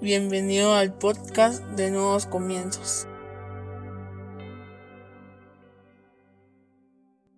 Bienvenido al podcast de Nuevos Comienzos.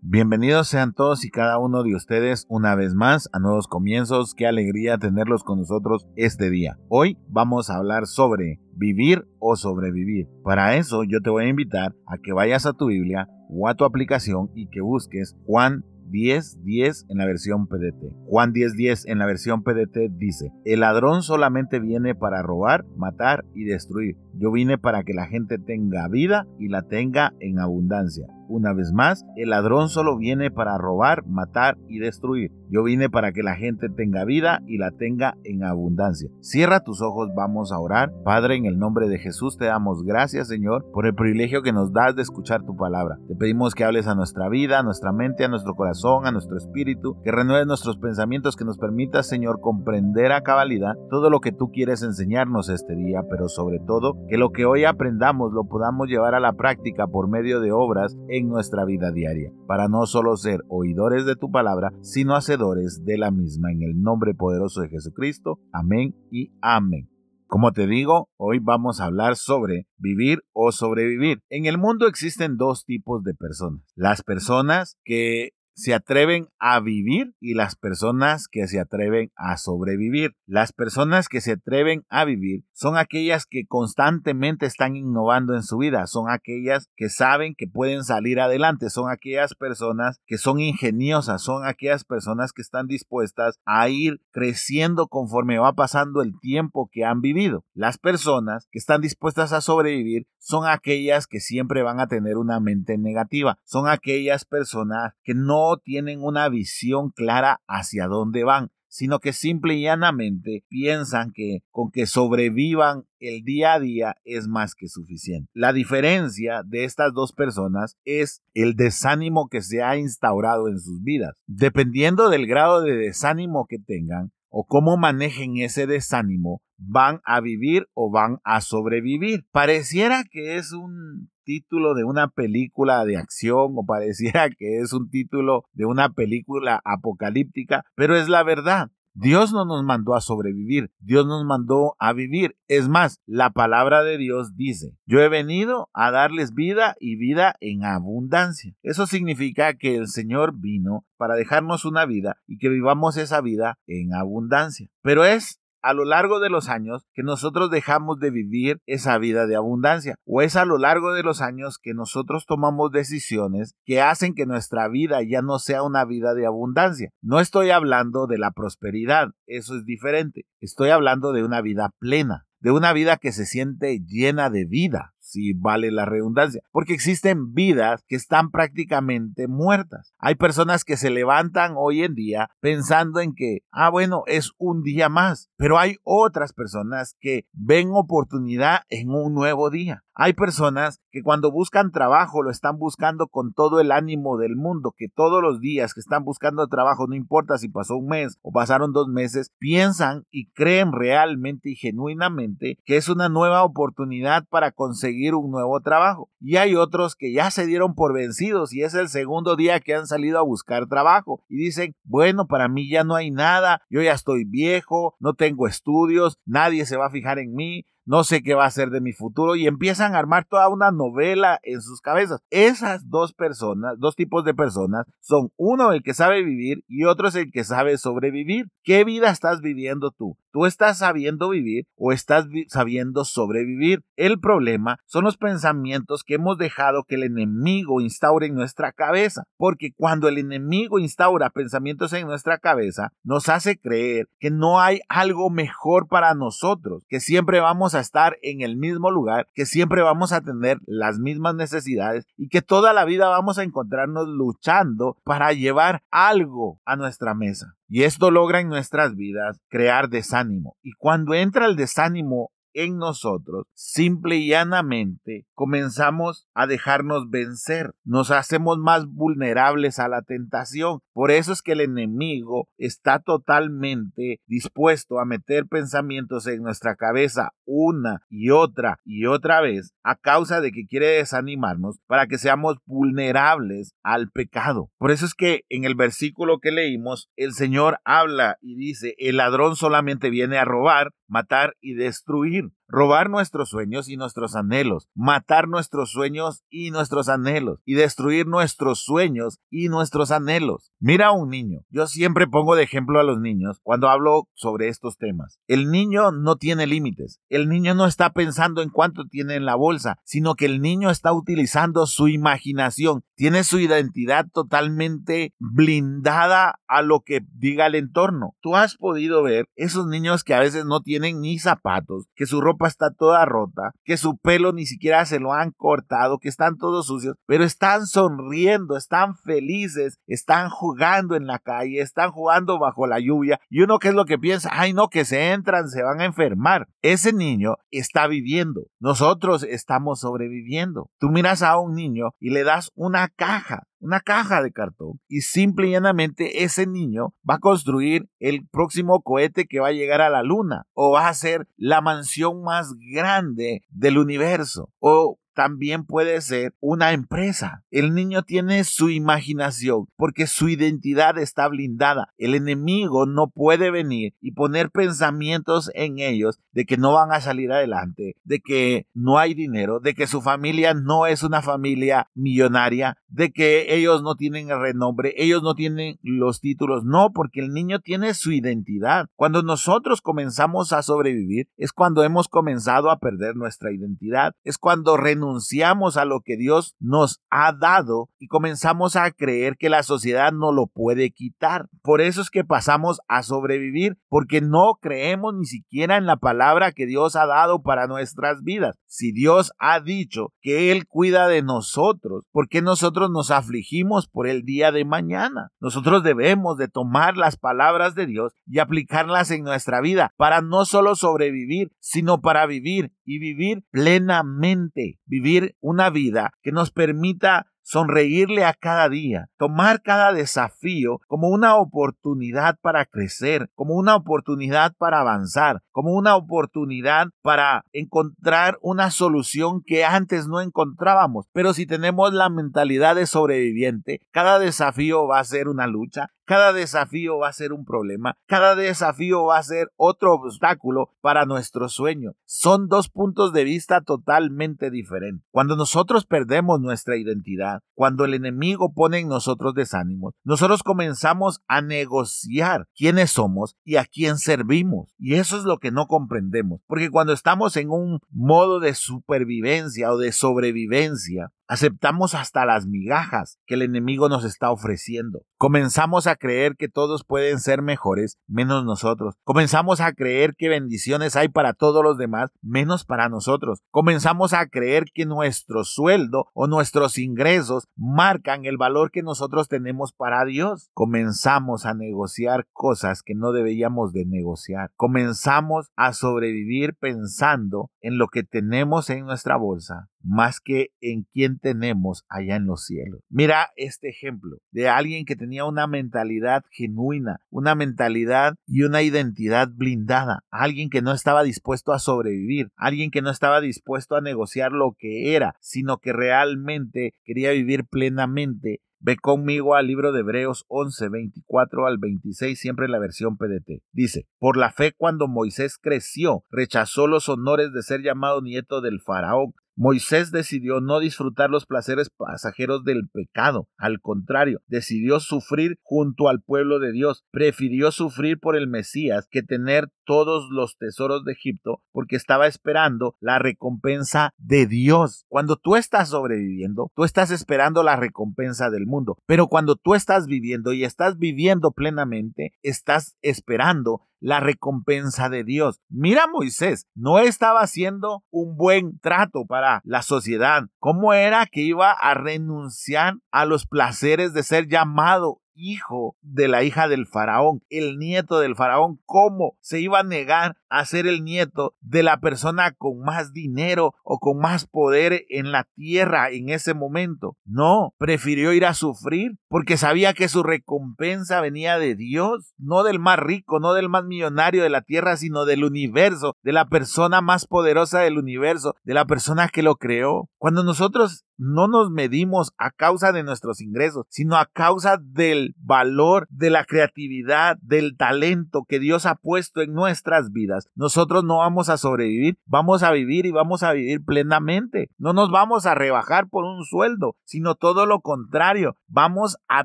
Bienvenidos sean todos y cada uno de ustedes una vez más a Nuevos Comienzos. Qué alegría tenerlos con nosotros este día. Hoy vamos a hablar sobre vivir o sobrevivir. Para eso yo te voy a invitar a que vayas a tu Biblia o a tu aplicación y que busques Juan 10, 10 en la versión PDT. Juan 10, 10 en la versión PDT dice, el ladrón solamente viene para robar, matar y destruir. Yo vine para que la gente tenga vida y la tenga en abundancia. Una vez más, el ladrón solo viene para robar, matar y destruir. Yo vine para que la gente tenga vida y la tenga en abundancia. Cierra tus ojos, vamos a orar. Padre, en el nombre de Jesús te damos gracias, Señor, por el privilegio que nos das de escuchar tu palabra. Te pedimos que hables a nuestra vida, a nuestra mente, a nuestro corazón, a nuestro espíritu, que renueves nuestros pensamientos, que nos permitas, Señor, comprender a cabalidad todo lo que tú quieres enseñarnos este día, pero sobre todo que lo que hoy aprendamos lo podamos llevar a la práctica por medio de obras nuestra vida diaria, para no solo ser oidores de tu palabra, sino hacedores de la misma. En el nombre poderoso de Jesucristo. Amén y amén. Como te digo, hoy vamos a hablar sobre vivir o sobrevivir. En el mundo existen dos tipos de personas. Las personas que se atreven a vivir y las personas que se atreven a sobrevivir. Las personas que se atreven a vivir son aquellas que constantemente están innovando en su vida, son aquellas que saben que pueden salir adelante, son aquellas personas que son ingeniosas, son aquellas personas que están dispuestas a ir creciendo conforme va pasando el tiempo que han vivido. Las personas que están dispuestas a sobrevivir son aquellas que siempre van a tener una mente negativa, son aquellas personas que no tienen una visión clara hacia dónde van, sino que simple y llanamente piensan que con que sobrevivan el día a día es más que suficiente. La diferencia de estas dos personas es el desánimo que se ha instaurado en sus vidas. Dependiendo del grado de desánimo que tengan o cómo manejen ese desánimo, van a vivir o van a sobrevivir. Pareciera que es un título de una película de acción o pareciera que es un título de una película apocalíptica, pero es la verdad. Dios no nos mandó a sobrevivir, Dios nos mandó a vivir. Es más, la palabra de Dios dice, yo he venido a darles vida y vida en abundancia. Eso significa que el Señor vino para dejarnos una vida y que vivamos esa vida en abundancia. Pero es a lo largo de los años que nosotros dejamos de vivir esa vida de abundancia o es a lo largo de los años que nosotros tomamos decisiones que hacen que nuestra vida ya no sea una vida de abundancia. No estoy hablando de la prosperidad, eso es diferente. Estoy hablando de una vida plena, de una vida que se siente llena de vida si vale la redundancia, porque existen vidas que están prácticamente muertas. Hay personas que se levantan hoy en día pensando en que, ah, bueno, es un día más, pero hay otras personas que ven oportunidad en un nuevo día. Hay personas que cuando buscan trabajo lo están buscando con todo el ánimo del mundo, que todos los días que están buscando trabajo, no importa si pasó un mes o pasaron dos meses, piensan y creen realmente y genuinamente que es una nueva oportunidad para conseguir un nuevo trabajo. Y hay otros que ya se dieron por vencidos y es el segundo día que han salido a buscar trabajo y dicen, bueno, para mí ya no hay nada, yo ya estoy viejo, no tengo estudios, nadie se va a fijar en mí, no sé qué va a ser de mi futuro y empiezan a armar toda una novela en sus cabezas. Esas dos personas, dos tipos de personas, son uno el que sabe vivir y otro es el que sabe sobrevivir. ¿Qué vida estás viviendo tú? ¿Tú estás sabiendo vivir o estás sabiendo sobrevivir? El problema son los pensamientos que hemos dejado que el enemigo instaure en nuestra cabeza, porque cuando el enemigo instaura pensamientos en nuestra cabeza, nos hace creer que no hay algo mejor para nosotros, que siempre vamos a estar en el mismo lugar, que siempre vamos a tener las mismas necesidades y que toda la vida vamos a encontrarnos luchando para llevar algo a nuestra mesa. Y esto logra en nuestras vidas crear desánimo. Y cuando entra el desánimo en nosotros, simple y llanamente comenzamos a dejarnos vencer, nos hacemos más vulnerables a la tentación. Por eso es que el enemigo está totalmente dispuesto a meter pensamientos en nuestra cabeza una y otra y otra vez a causa de que quiere desanimarnos para que seamos vulnerables al pecado. Por eso es que en el versículo que leímos, el Señor habla y dice, el ladrón solamente viene a robar, matar y destruir robar nuestros sueños y nuestros anhelos, matar nuestros sueños y nuestros anhelos, y destruir nuestros sueños y nuestros anhelos. Mira a un niño. Yo siempre pongo de ejemplo a los niños cuando hablo sobre estos temas. El niño no tiene límites. El niño no está pensando en cuánto tiene en la bolsa, sino que el niño está utilizando su imaginación. Tiene su identidad totalmente blindada a lo que diga el entorno. Tú has podido ver esos niños que a veces no tienen ni zapatos, que su ropa está toda rota, que su pelo ni siquiera se lo han cortado, que están todos sucios, pero están sonriendo, están felices, están jugando en la calle, están jugando bajo la lluvia. Y uno qué es lo que piensa, ay no, que se entran, se van a enfermar. Ese niño está viviendo, nosotros estamos sobreviviendo. Tú miras a un niño y le das una caja una caja de cartón y simple y llanamente ese niño va a construir el próximo cohete que va a llegar a la luna o va a ser la mansión más grande del universo o también puede ser una empresa. El niño tiene su imaginación porque su identidad está blindada. El enemigo no puede venir y poner pensamientos en ellos de que no van a salir adelante, de que no hay dinero, de que su familia no es una familia millonaria, de que ellos no tienen el renombre, ellos no tienen los títulos. No, porque el niño tiene su identidad. Cuando nosotros comenzamos a sobrevivir es cuando hemos comenzado a perder nuestra identidad. Es cuando renunciamos renunciamos a lo que Dios nos ha dado y comenzamos a creer que la sociedad no lo puede quitar. Por eso es que pasamos a sobrevivir, porque no creemos ni siquiera en la palabra que Dios ha dado para nuestras vidas. Si Dios ha dicho que Él cuida de nosotros, ¿por qué nosotros nos afligimos por el día de mañana? Nosotros debemos de tomar las palabras de Dios y aplicarlas en nuestra vida para no solo sobrevivir, sino para vivir y vivir plenamente vivir una vida que nos permita sonreírle a cada día, tomar cada desafío como una oportunidad para crecer, como una oportunidad para avanzar, como una oportunidad para encontrar una solución que antes no encontrábamos. Pero si tenemos la mentalidad de sobreviviente, cada desafío va a ser una lucha, cada desafío va a ser un problema, cada desafío va a ser otro obstáculo para nuestro sueño. Son dos puntos de vista totalmente diferentes. Cuando nosotros perdemos nuestra identidad, cuando el enemigo pone en nosotros desánimos, nosotros comenzamos a negociar quiénes somos y a quién servimos. Y eso es lo que no comprendemos, porque cuando estamos en un modo de supervivencia o de sobrevivencia, Aceptamos hasta las migajas que el enemigo nos está ofreciendo. Comenzamos a creer que todos pueden ser mejores menos nosotros. Comenzamos a creer que bendiciones hay para todos los demás menos para nosotros. Comenzamos a creer que nuestro sueldo o nuestros ingresos marcan el valor que nosotros tenemos para Dios. Comenzamos a negociar cosas que no deberíamos de negociar. Comenzamos a sobrevivir pensando en lo que tenemos en nuestra bolsa más que en quien tenemos allá en los cielos. Mira este ejemplo de alguien que tenía una mentalidad genuina, una mentalidad y una identidad blindada, alguien que no estaba dispuesto a sobrevivir, alguien que no estaba dispuesto a negociar lo que era, sino que realmente quería vivir plenamente Ve conmigo al libro de Hebreos 11, 24 al 26, siempre la versión PDT. Dice, por la fe cuando Moisés creció, rechazó los honores de ser llamado nieto del faraón Moisés decidió no disfrutar los placeres pasajeros del pecado, al contrario, decidió sufrir junto al pueblo de Dios, prefirió sufrir por el Mesías que tener todos los tesoros de Egipto porque estaba esperando la recompensa de Dios. Cuando tú estás sobreviviendo, tú estás esperando la recompensa del mundo, pero cuando tú estás viviendo y estás viviendo plenamente, estás esperando la recompensa de Dios. Mira Moisés, no estaba haciendo un buen trato para la sociedad. ¿Cómo era que iba a renunciar a los placeres de ser llamado hijo de la hija del faraón, el nieto del faraón, ¿cómo se iba a negar a ser el nieto de la persona con más dinero o con más poder en la tierra en ese momento? No, prefirió ir a sufrir porque sabía que su recompensa venía de Dios, no del más rico, no del más millonario de la tierra, sino del universo, de la persona más poderosa del universo, de la persona que lo creó. Cuando nosotros no nos medimos a causa de nuestros ingresos, sino a causa del valor, de la creatividad, del talento que Dios ha puesto en nuestras vidas, nosotros no vamos a sobrevivir, vamos a vivir y vamos a vivir plenamente. No nos vamos a rebajar por un sueldo, sino todo lo contrario, vamos a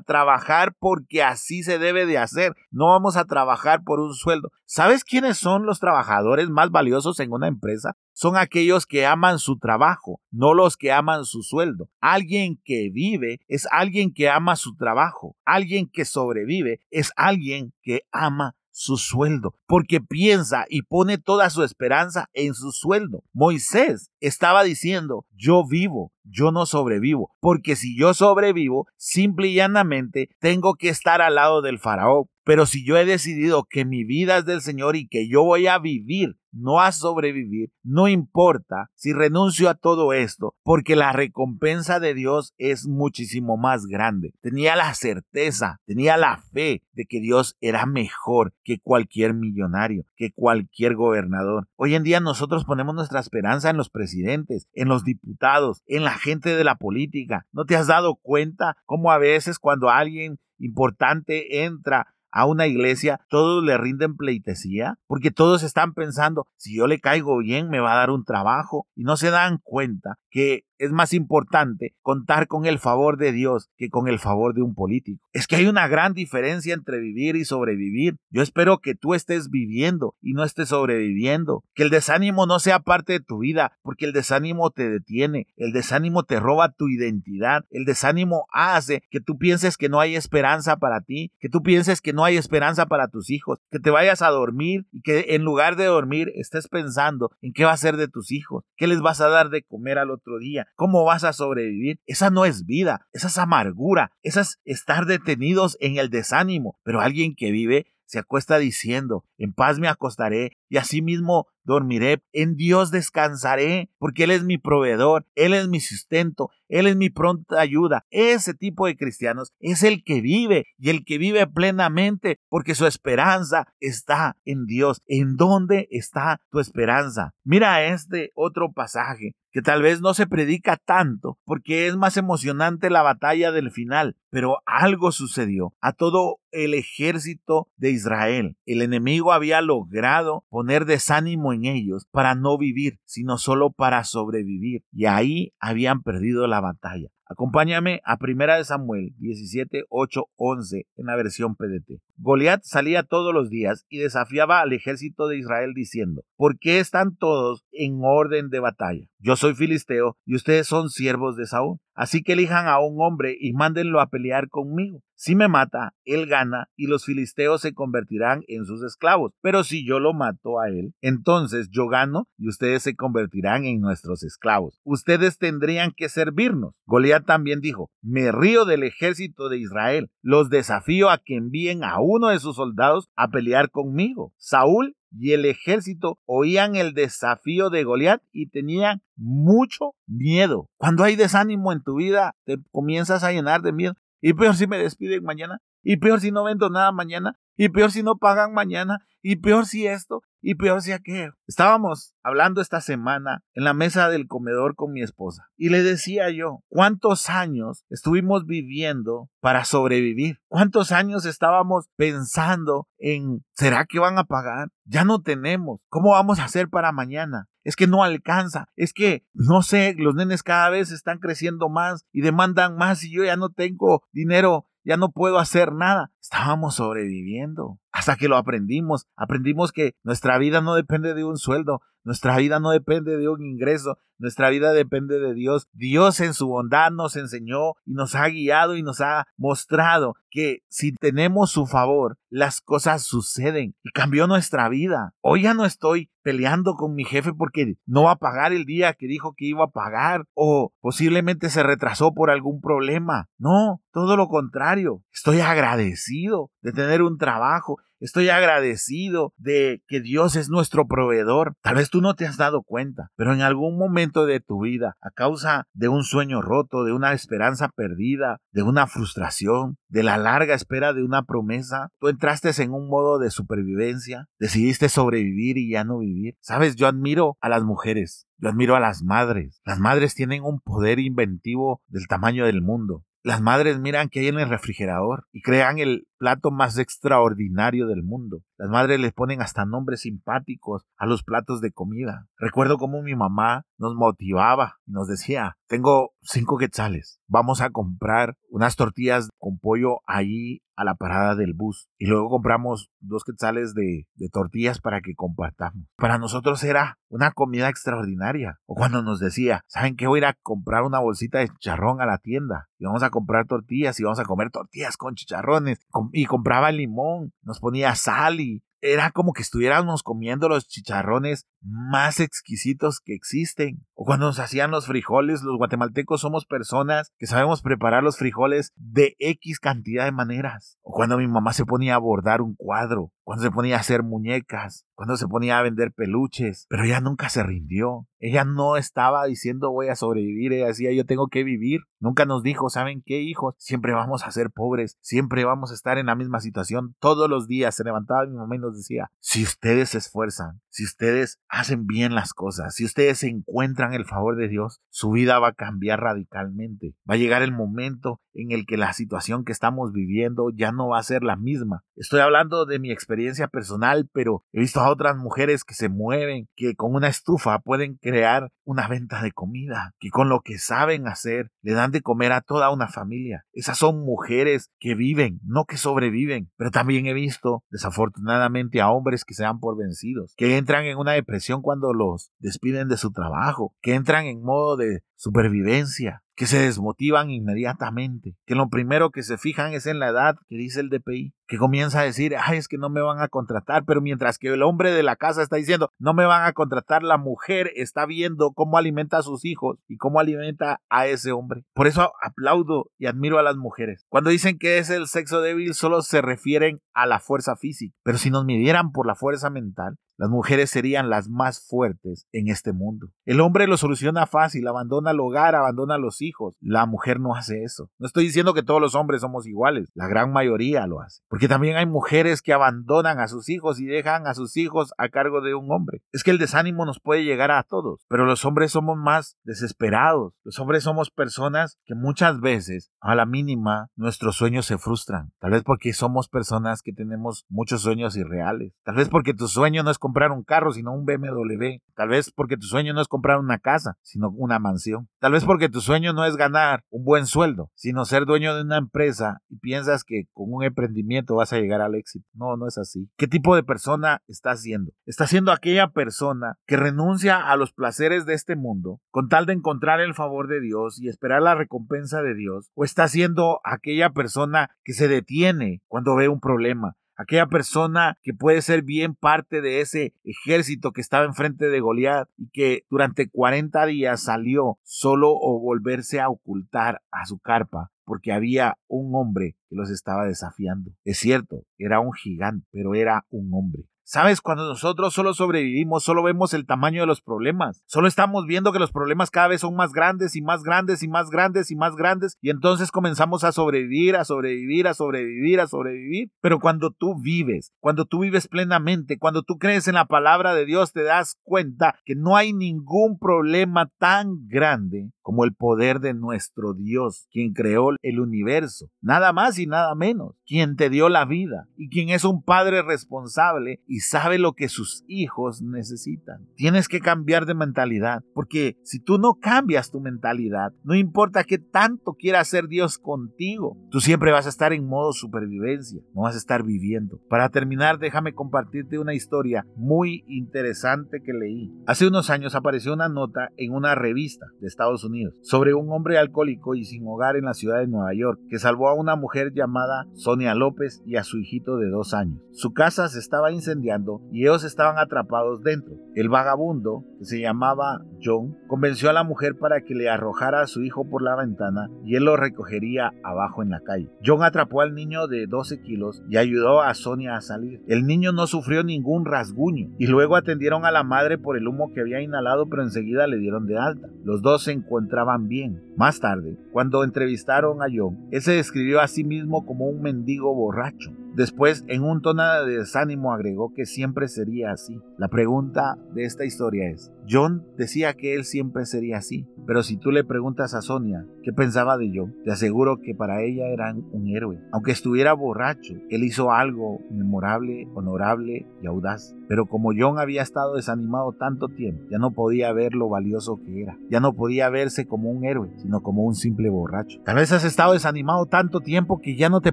trabajar porque así se debe de hacer, no vamos a trabajar por un sueldo. ¿Sabes quiénes son los trabajadores más valiosos en una empresa? Son aquellos que aman su trabajo, no los que aman su sueldo. Alguien que vive es alguien que ama su trabajo. Alguien que sobrevive es alguien que ama su sueldo, porque piensa y pone toda su esperanza en su sueldo. Moisés estaba diciendo, yo vivo, yo no sobrevivo, porque si yo sobrevivo, simple y llanamente tengo que estar al lado del faraón. Pero si yo he decidido que mi vida es del Señor y que yo voy a vivir no a sobrevivir, no importa si renuncio a todo esto, porque la recompensa de Dios es muchísimo más grande. Tenía la certeza, tenía la fe de que Dios era mejor que cualquier millonario, que cualquier gobernador. Hoy en día nosotros ponemos nuestra esperanza en los presidentes, en los diputados, en la gente de la política. ¿No te has dado cuenta cómo a veces cuando alguien importante entra a una iglesia, todos le rinden pleitesía, porque todos están pensando, si yo le caigo bien, me va a dar un trabajo, y no se dan cuenta que es más importante contar con el favor de Dios que con el favor de un político. Es que hay una gran diferencia entre vivir y sobrevivir. Yo espero que tú estés viviendo y no estés sobreviviendo. Que el desánimo no sea parte de tu vida, porque el desánimo te detiene, el desánimo te roba tu identidad, el desánimo hace que tú pienses que no hay esperanza para ti, que tú pienses que no hay esperanza para tus hijos, que te vayas a dormir y que en lugar de dormir estés pensando en qué va a ser de tus hijos, qué les vas a dar de comer al otro día, ¿Cómo vas a sobrevivir? Esa no es vida, esa es amargura, esa es estar detenidos en el desánimo. Pero alguien que vive se acuesta diciendo, en paz me acostaré y asimismo dormiré, en Dios descansaré, porque Él es mi proveedor, Él es mi sustento, Él es mi pronta ayuda. Ese tipo de cristianos es el que vive y el que vive plenamente, porque su esperanza está en Dios. ¿En dónde está tu esperanza? Mira este otro pasaje que tal vez no se predica tanto porque es más emocionante la batalla del final, pero algo sucedió a todo el ejército de Israel. El enemigo había logrado poner desánimo en ellos para no vivir, sino solo para sobrevivir. Y ahí habían perdido la batalla. Acompáñame a Primera de Samuel 17, 8, 11 en la versión PDT. Goliat salía todos los días y desafiaba al ejército de Israel diciendo, ¿por qué están todos en orden de batalla? Yo soy filisteo y ustedes son siervos de Saúl. Así que elijan a un hombre y mándenlo a pelear conmigo. Si me mata, él gana y los filisteos se convertirán en sus esclavos. Pero si yo lo mato a él, entonces yo gano y ustedes se convertirán en nuestros esclavos. Ustedes tendrían que servirnos. Goliat también dijo, me río del ejército de Israel. Los desafío a que envíen a uno de sus soldados a pelear conmigo. Saúl y el ejército oían el desafío de Goliat y tenían mucho miedo. Cuando hay desánimo en tu vida, te comienzas a llenar de miedo. Y peor si me despiden mañana. Y peor si no vendo nada mañana. Y peor si no pagan mañana. Y peor si esto. Y peor si aquello. Estábamos hablando esta semana en la mesa del comedor con mi esposa. Y le decía yo, ¿cuántos años estuvimos viviendo para sobrevivir? ¿Cuántos años estábamos pensando en, ¿será que van a pagar? Ya no tenemos. ¿Cómo vamos a hacer para mañana? es que no alcanza, es que, no sé, los nenes cada vez están creciendo más y demandan más y yo ya no tengo dinero, ya no puedo hacer nada. Estábamos sobreviviendo hasta que lo aprendimos. Aprendimos que nuestra vida no depende de un sueldo, nuestra vida no depende de un ingreso, nuestra vida depende de Dios. Dios en su bondad nos enseñó y nos ha guiado y nos ha mostrado que si tenemos su favor, las cosas suceden y cambió nuestra vida. Hoy ya no estoy peleando con mi jefe porque no va a pagar el día que dijo que iba a pagar o posiblemente se retrasó por algún problema. No, todo lo contrario. Estoy agradecido de tener un trabajo. Estoy agradecido de que Dios es nuestro proveedor. Tal vez tú no te has dado cuenta, pero en algún momento de tu vida, a causa de un sueño roto, de una esperanza perdida, de una frustración, de la larga espera de una promesa, tú entraste en un modo de supervivencia, decidiste sobrevivir y ya no vivir. Sabes, yo admiro a las mujeres, yo admiro a las madres. Las madres tienen un poder inventivo del tamaño del mundo. Las madres miran que hay en el refrigerador y crean el plato más extraordinario del mundo. Las madres les ponen hasta nombres simpáticos a los platos de comida. Recuerdo cómo mi mamá nos motivaba y nos decía, tengo cinco quetzales, vamos a comprar unas tortillas con pollo ahí a la parada del bus y luego compramos dos quetzales de, tortillas para que compartamos. Para nosotros era una comida extraordinaria. O cuando nos decía, ¿saben qué? Voy a ir a comprar una bolsita de chicharrón a la tienda y vamos a comprar tortillas y vamos a comer tortillas con chicharrones y compraba limón, nos ponía sal y era como que estuviéramos comiendo los chicharrones más exquisitos que existen. O cuando nos hacían los frijoles, los guatemaltecos somos personas que sabemos preparar los frijoles de X cantidad de maneras. O cuando mi mamá se ponía a bordar un cuadro, cuando se ponía a hacer muñecas, cuando se ponía a vender peluches, pero ella nunca se rindió. Ella no estaba diciendo voy a sobrevivir, ella decía yo tengo que vivir. Nunca nos dijo, ¿saben qué, hijos? Siempre vamos a ser pobres, siempre vamos a estar en la misma situación. Todos los días se levantaba mi mamá y nos decía, si ustedes se esfuerzan, si ustedes hacen bien las cosas, si ustedes encuentran el favor de Dios, su vida va a cambiar radicalmente. Va a llegar el momento en el que la situación que estamos viviendo ya no va a ser la misma. Estoy hablando de mi experiencia personal, pero he visto a otras mujeres que se mueven, que con una estufa pueden crear una venta de comida, que con lo que saben hacer le dan de comer a toda una familia. Esas son mujeres que viven, no que sobreviven. Pero también he visto, desafortunadamente, a hombres que se dan por vencidos, que entran en una depresión cuando los despiden de su trabajo, que entran en modo de supervivencia, que se desmotivan inmediatamente, que lo primero que se fijan es en la edad que dice el DPI, que comienza a decir, ay, es que no me van a contratar, pero mientras que el hombre de la casa está diciendo, no me van a contratar, la mujer está viendo cómo alimenta a sus hijos y cómo alimenta a ese hombre. Por eso aplaudo y admiro a las mujeres. Cuando dicen que es el sexo débil, solo se refieren a la fuerza física, pero si nos midieran por la fuerza mental, las mujeres serían las más fuertes en este mundo. El hombre lo soluciona fácil, abandona el hogar, abandona a los hijos. La mujer no hace eso. No estoy diciendo que todos los hombres somos iguales, la gran mayoría lo hace. Porque también hay mujeres que abandonan a sus hijos y dejan a sus hijos a cargo de un hombre. Es que el desánimo nos puede llegar a todos, pero los hombres somos más desesperados. Los hombres somos personas que muchas veces, a la mínima, nuestros sueños se frustran. Tal vez porque somos personas que tenemos muchos sueños irreales. Tal vez porque tu sueño no es comprar un carro, sino un BMW. Tal vez porque tu sueño no es comprar una casa, sino una mansión. Tal vez porque tu sueño no es ganar un buen sueldo, sino ser dueño de una empresa y piensas que con un emprendimiento vas a llegar al éxito. No, no es así. ¿Qué tipo de persona estás siendo? ¿Estás siendo aquella persona que renuncia a los placeres de este mundo con tal de encontrar el favor de Dios y esperar la recompensa de Dios? ¿O estás siendo aquella persona que se detiene cuando ve un problema? Aquella persona que puede ser bien parte de ese ejército que estaba enfrente de Goliat y que durante 40 días salió solo o volverse a ocultar a su carpa porque había un hombre que los estaba desafiando. Es cierto, era un gigante, pero era un hombre. Sabes, cuando nosotros solo sobrevivimos, solo vemos el tamaño de los problemas. Solo estamos viendo que los problemas cada vez son más grandes y más grandes y más grandes y más grandes. Y entonces comenzamos a sobrevivir, a sobrevivir, a sobrevivir, a sobrevivir. Pero cuando tú vives, cuando tú vives plenamente, cuando tú crees en la palabra de Dios, te das cuenta que no hay ningún problema tan grande como el poder de nuestro Dios, quien creó el universo, nada más y nada menos, quien te dio la vida y quien es un padre responsable y sabe lo que sus hijos necesitan. Tienes que cambiar de mentalidad, porque si tú no cambias tu mentalidad, no importa qué tanto quiera hacer Dios contigo, tú siempre vas a estar en modo supervivencia, no vas a estar viviendo. Para terminar, déjame compartirte una historia muy interesante que leí. Hace unos años apareció una nota en una revista de Estados Unidos sobre un hombre alcohólico y sin hogar en la ciudad de Nueva York que salvó a una mujer llamada Sonia López y a su hijito de dos años. Su casa se estaba incendiando y ellos estaban atrapados dentro. El vagabundo, que se llamaba John, convenció a la mujer para que le arrojara a su hijo por la ventana y él lo recogería abajo en la calle. John atrapó al niño de 12 kilos y ayudó a Sonia a salir. El niño no sufrió ningún rasguño y luego atendieron a la madre por el humo que había inhalado pero enseguida le dieron de alta. Los dos se encontraban bien. Más tarde, cuando entrevistaron a John, él se describió a sí mismo como un mendigo borracho. Después, en un tono de desánimo, agregó que siempre sería así. La pregunta de esta historia es, John decía que él siempre sería así, pero si tú le preguntas a Sonia qué pensaba de John, te aseguro que para ella era un héroe. Aunque estuviera borracho, él hizo algo memorable, honorable y audaz. Pero como John había estado desanimado tanto tiempo, ya no podía ver lo valioso que era. Ya no podía verse como un héroe, sino como un simple borracho. Tal vez has estado desanimado tanto tiempo que ya no te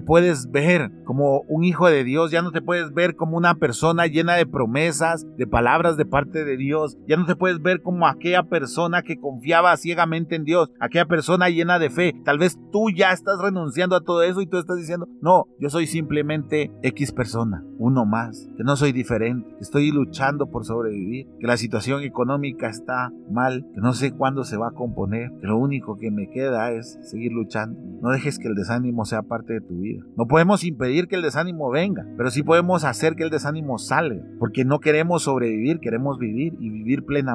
puedes ver como un hijo de Dios, ya no te puedes ver como una persona llena de promesas, de palabras de parte de Dios, ya no te puedes ver como aquella persona que confiaba ciegamente en Dios, aquella persona llena de fe. Tal vez tú ya estás renunciando a todo eso y tú estás diciendo, no, yo soy simplemente X persona, uno más, que no soy diferente, que estoy luchando por sobrevivir, que la situación económica está mal, que no sé cuándo se va a componer, que lo único que me queda es seguir luchando. No dejes que el desánimo sea parte de tu vida. No podemos impedir que el desánimo venga, pero sí podemos hacer que el desánimo salga, porque no queremos sobrevivir, queremos vivir y vivir plenamente.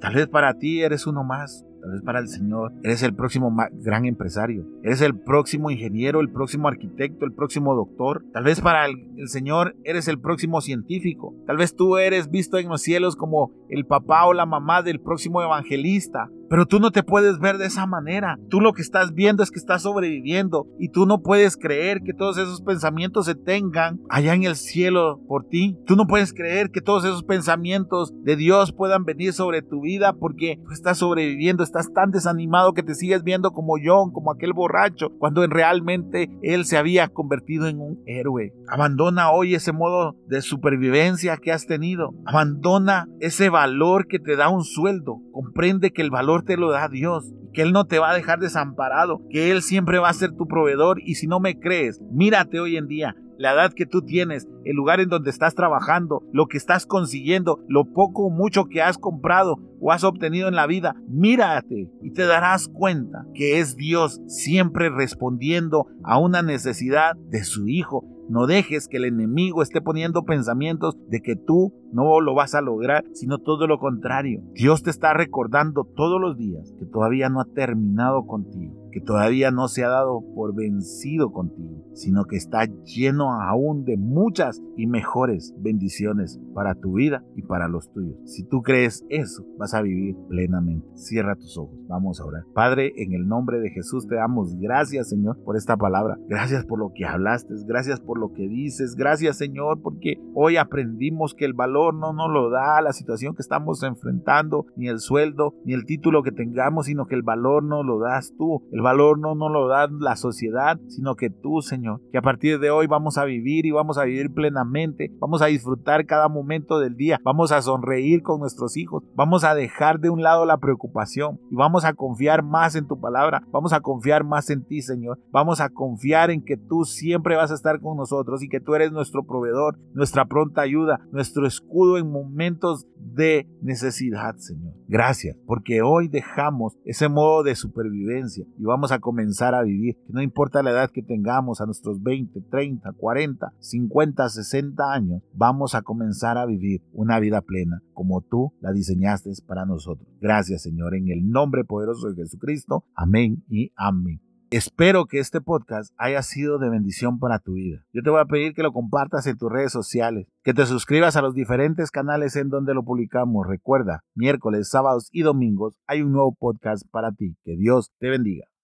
Tal vez para ti eres uno más, tal vez para el Señor eres el próximo gran empresario, eres el próximo ingeniero, el próximo arquitecto, el próximo doctor, tal vez para el, Señor eres el próximo científico, tal vez tú eres visto en los cielos como el papá o la mamá del próximo evangelista, pero tú no te puedes ver de esa manera. Tú lo que estás viendo es que estás sobreviviendo y tú no puedes creer que todos esos pensamientos se tengan allá en el cielo por ti. Tú no puedes creer que todos esos pensamientos de Dios puedan venir sobre tu vida porque tú estás sobreviviendo, estás tan desanimado que te sigues viendo como John, como aquel borracho, cuando realmente él se había convertido en un héroe. Abandona hoy ese modo de supervivencia que has tenido. Abandona ese valor que te da un sueldo. Comprende que el valor te lo da Dios, que Él no te va a dejar desamparado, que Él siempre va a ser tu proveedor. Y si no me crees, mírate hoy en día, la edad que tú tienes, el lugar en donde estás trabajando, lo que estás consiguiendo, lo poco o mucho que has comprado o has obtenido en la vida, mírate y te darás cuenta que es Dios siempre respondiendo a una necesidad de su Hijo. No dejes que el enemigo esté poniendo pensamientos de que tú no lo vas a lograr, sino todo lo contrario. Dios te está recordando todos los días que todavía no ha terminado contigo que todavía no se ha dado por vencido contigo, sino que está lleno aún de muchas y mejores bendiciones para tu vida y para los tuyos. Si tú crees eso, a vivir plenamente. Cierra tus ojos. Vamos a orar. Padre, en el nombre de Jesús te damos gracias, Señor, por esta palabra. Gracias por lo que hablaste. Gracias por lo que dices. Gracias, Señor, porque hoy aprendimos que el valor no nos lo da la situación que estamos enfrentando, ni el sueldo, ni el título que tengamos, sino que el valor no lo das tú. El valor no nos lo da la sociedad, sino que tú, Señor, que a partir de hoy vamos a vivir y vamos a vivir plenamente, vamos a disfrutar cada momento del día, vamos a sonreír con nuestros hijos, vamos a dejar de un lado la preocupación y vamos a confiar más en tu palabra, vamos a confiar más en ti, Señor, vamos a confiar en que tú siempre vas a estar con nosotros y que tú eres nuestro proveedor, nuestra pronta ayuda, nuestro escudo en momentos de necesidad, Señor. Gracias, porque hoy dejamos ese modo de supervivencia y vamos a comenzar a vivir. Que no importa la edad que tengamos, a nuestros 20, 30, 40, 50, 60 años, vamos a comenzar a vivir una vida plena como tú la diseñaste para nosotros. Gracias, Señor, en el nombre poderoso de Jesucristo. Amén y amén. Espero que este podcast haya sido de bendición para tu vida. Yo te voy a pedir que lo compartas en tus redes sociales, que te suscribas a los diferentes canales en donde lo publicamos. Recuerda, miércoles, sábados y domingos hay un nuevo podcast para ti. Que Dios te bendiga.